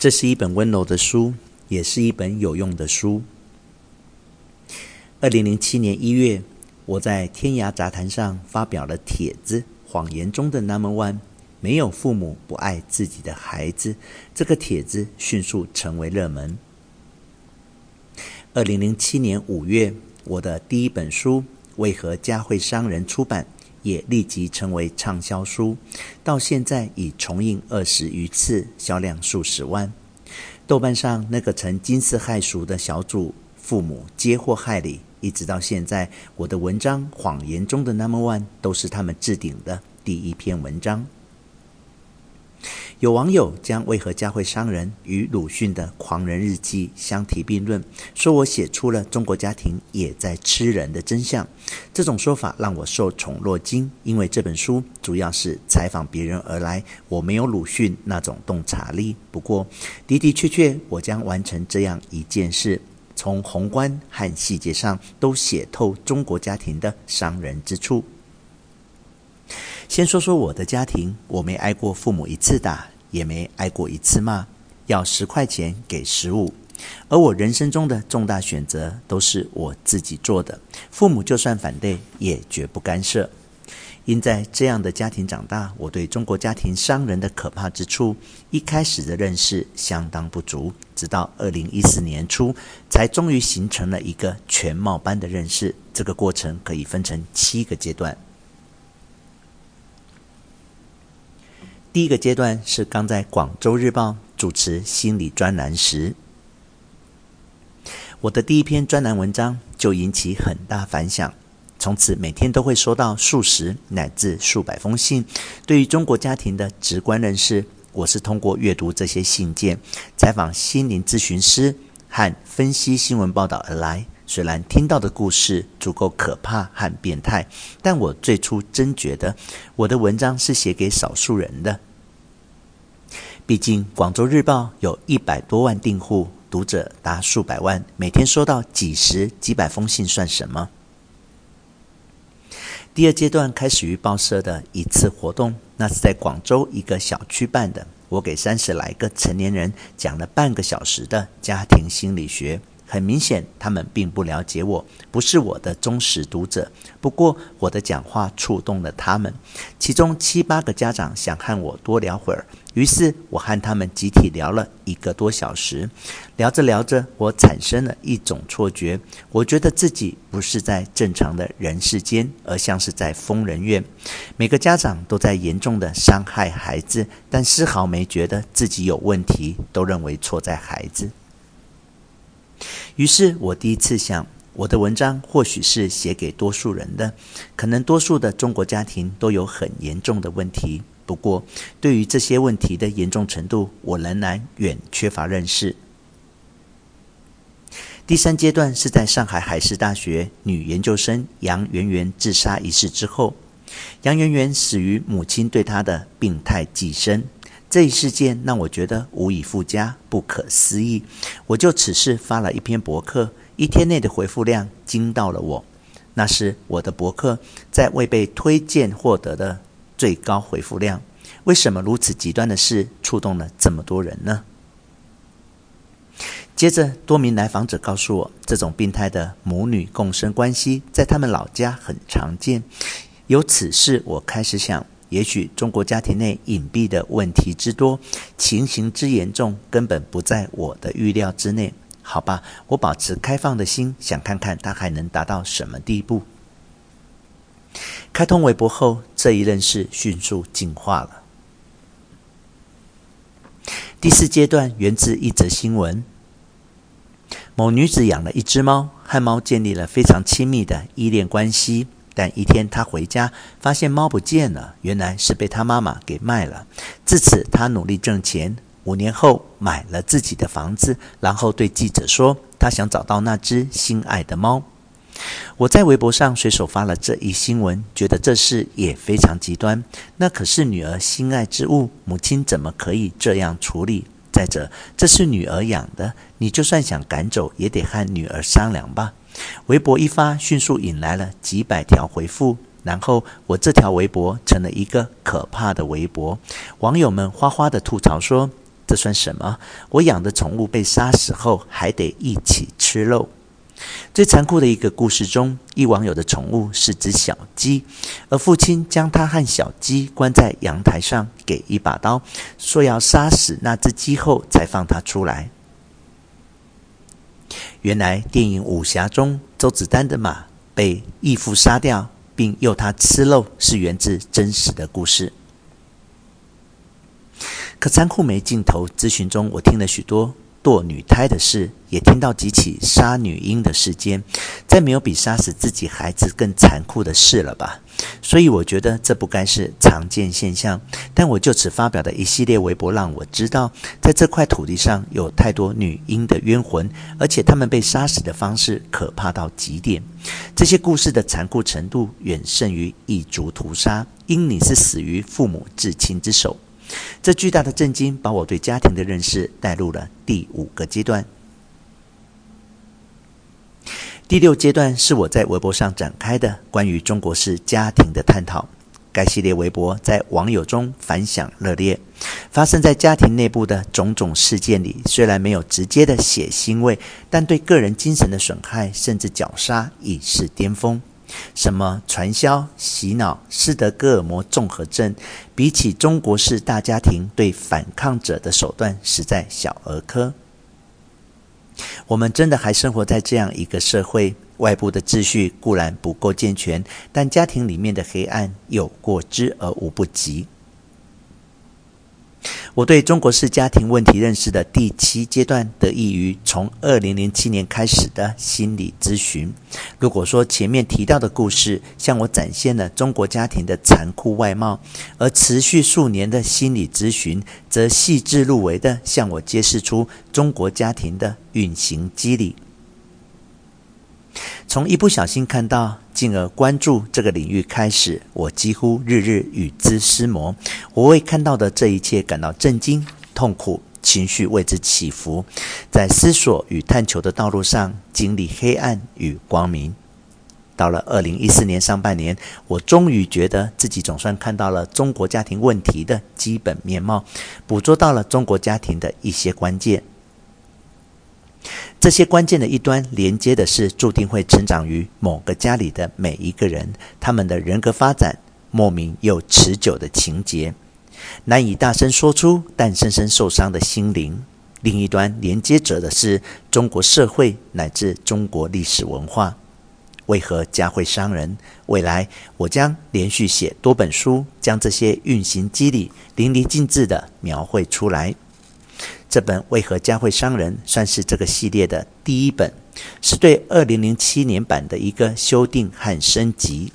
这是一本温柔的书，也是一本有用的书。二零零七年一月，我在天涯杂谈上发表了帖子《谎言中的 Number One》，没有父母不爱自己的孩子。这个帖子迅速成为热门。二零零七年五月，我的第一本书《为何家会伤人》出版。也立即成为畅销书，到现在已重印二十余次，销量数十万。豆瓣上那个曾惊世骇俗的小组，父母皆祸害里，一直到现在，我的文章《谎言中的 Number One》都是他们置顶的第一篇文章。有网友将为何家会伤人与鲁迅的《狂人日记》相提并论，说我写出了中国家庭也在吃人的真相。这种说法让我受宠若惊，因为这本书主要是采访别人而来，我没有鲁迅那种洞察力。不过，的的确确，我将完成这样一件事，从宏观和细节上都写透中国家庭的伤人之处。先说说我的家庭，我没挨过父母一次打，也没挨过一次骂，要十块钱给十五。而我人生中的重大选择都是我自己做的，父母就算反对，也绝不干涉。因在这样的家庭长大，我对中国家庭伤人的可怕之处，一开始的认识相当不足，直到二零一四年初，才终于形成了一个全貌般的认识。这个过程可以分成七个阶段。第一个阶段是刚在《广州日报》主持心理专栏时，我的第一篇专栏文章就引起很大反响，从此每天都会收到数十乃至数百封信。对于中国家庭的直观认识，我是通过阅读这些信件、采访心灵咨询师和分析新闻报道而来。虽然听到的故事足够可怕和变态，但我最初真觉得我的文章是写给少数人的。毕竟《广州日报》有一百多万订户，读者达数百万，每天收到几十几百封信算什么？第二阶段开始于报社的一次活动，那是在广州一个小区办的，我给三十来个成年人讲了半个小时的家庭心理学。很明显，他们并不了解我，不是我的忠实读者。不过，我的讲话触动了他们，其中七八个家长想和我多聊会儿，于是我和他们集体聊了一个多小时。聊着聊着，我产生了一种错觉，我觉得自己不是在正常的人世间，而像是在疯人院。每个家长都在严重的伤害孩子，但丝毫没觉得自己有问题，都认为错在孩子。于是我第一次想，我的文章或许是写给多数人的，可能多数的中国家庭都有很严重的问题。不过，对于这些问题的严重程度，我仍然远缺乏认识。第三阶段是在上海海事大学女研究生杨圆圆自杀一事之后，杨圆圆死于母亲对她的病态寄生。这一事件让我觉得无以复加，不可思议。我就此事发了一篇博客，一天内的回复量惊到了我。那是我的博客在未被推荐获得的最高回复量。为什么如此极端的事触动了这么多人呢？接着，多名来访者告诉我，这种病态的母女共生关系在他们老家很常见。由此事，我开始想。也许中国家庭内隐蔽的问题之多，情形之严重，根本不在我的预料之内。好吧，我保持开放的心，想看看他还能达到什么地步。开通微博后，这一认识迅速进化了。第四阶段源自一则新闻：某女子养了一只猫，和猫建立了非常亲密的依恋关系。但一天，他回家发现猫不见了，原来是被他妈妈给卖了。自此，他努力挣钱，五年后买了自己的房子，然后对记者说：“他想找到那只心爱的猫。”我在微博上随手发了这一新闻，觉得这事也非常极端。那可是女儿心爱之物，母亲怎么可以这样处理？再者，这是女儿养的，你就算想赶走，也得和女儿商量吧。微博一发，迅速引来了几百条回复，然后我这条微博成了一个可怕的微博。网友们哗哗的吐槽说：“这算什么？我养的宠物被杀死后，还得一起吃肉。最残酷的一个故事中，一网友的宠物是只小鸡，而父亲将他和小鸡关在阳台上，给一把刀，说要杀死那只鸡后才放它出来。原来电影武侠中，周子丹的马被义父杀掉，并诱他吃肉，是源自真实的故事。可仓库没镜头，咨询中我听了许多。堕女胎的事，也听到几起杀女婴的事件，再没有比杀死自己孩子更残酷的事了吧？所以我觉得这不该是常见现象。但我就此发表的一系列微博，让我知道，在这块土地上有太多女婴的冤魂，而且她们被杀死的方式可怕到极点。这些故事的残酷程度远胜于异族屠杀，因你是死于父母至亲之手。这巨大的震惊把我对家庭的认识带入了第五个阶段。第六阶段是我在微博上展开的关于中国式家庭的探讨。该系列微博在网友中反响热烈。发生在家庭内部的种种事件里，虽然没有直接的血腥味，但对个人精神的损害甚至绞杀已是巅峰。什么传销、洗脑、斯德哥尔摩综合症，比起中国式大家庭对反抗者的手段，实在小儿科。我们真的还生活在这样一个社会，外部的秩序固然不够健全，但家庭里面的黑暗有过之而无不及。我对中国式家庭问题认识的第七阶段，得益于从二零零七年开始的心理咨询。如果说前面提到的故事向我展现了中国家庭的残酷外貌，而持续数年的心理咨询，则细致入微地向我揭示出中国家庭的运行机理。从一不小心看到，进而关注这个领域开始，我几乎日日与之厮磨。我为看到的这一切感到震惊、痛苦，情绪为之起伏，在思索与探求的道路上经历黑暗与光明。到了二零一四年上半年，我终于觉得自己总算看到了中国家庭问题的基本面貌，捕捉到了中国家庭的一些关键。这些关键的一端连接的是注定会成长于某个家里的每一个人，他们的人格发展，莫名又持久的情节，难以大声说出但深深受伤的心灵。另一端连接着的是中国社会乃至中国历史文化。为何家会伤人？未来我将连续写多本书，将这些运行机理淋漓尽致地描绘出来。这本《为何家会伤人》算是这个系列的第一本，是对二零零七年版的一个修订和升级。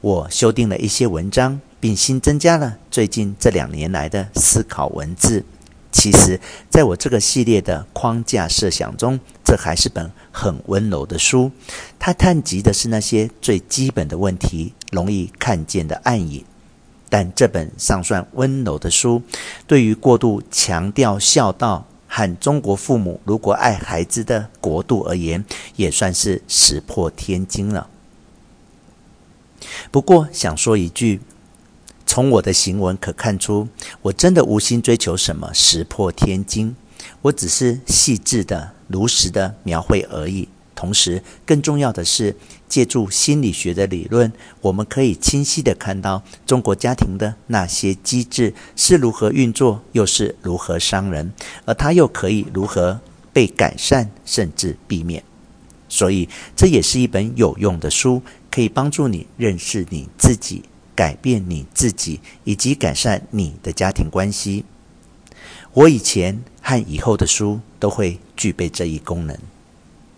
我修订了一些文章，并新增加了最近这两年来的思考文字。其实，在我这个系列的框架设想中，这还是本很温柔的书。它探及的是那些最基本的问题，容易看见的暗影。但这本尚算温柔的书，对于过度强调孝道和中国父母如果爱孩子的国度而言，也算是石破天惊了。不过，想说一句，从我的行文可看出，我真的无心追求什么石破天惊，我只是细致的、如实的描绘而已。同时，更重要的是，借助心理学的理论，我们可以清晰地看到中国家庭的那些机制是如何运作，又是如何伤人，而它又可以如何被改善，甚至避免。所以，这也是一本有用的书，可以帮助你认识你自己，改变你自己，以及改善你的家庭关系。我以前和以后的书都会具备这一功能。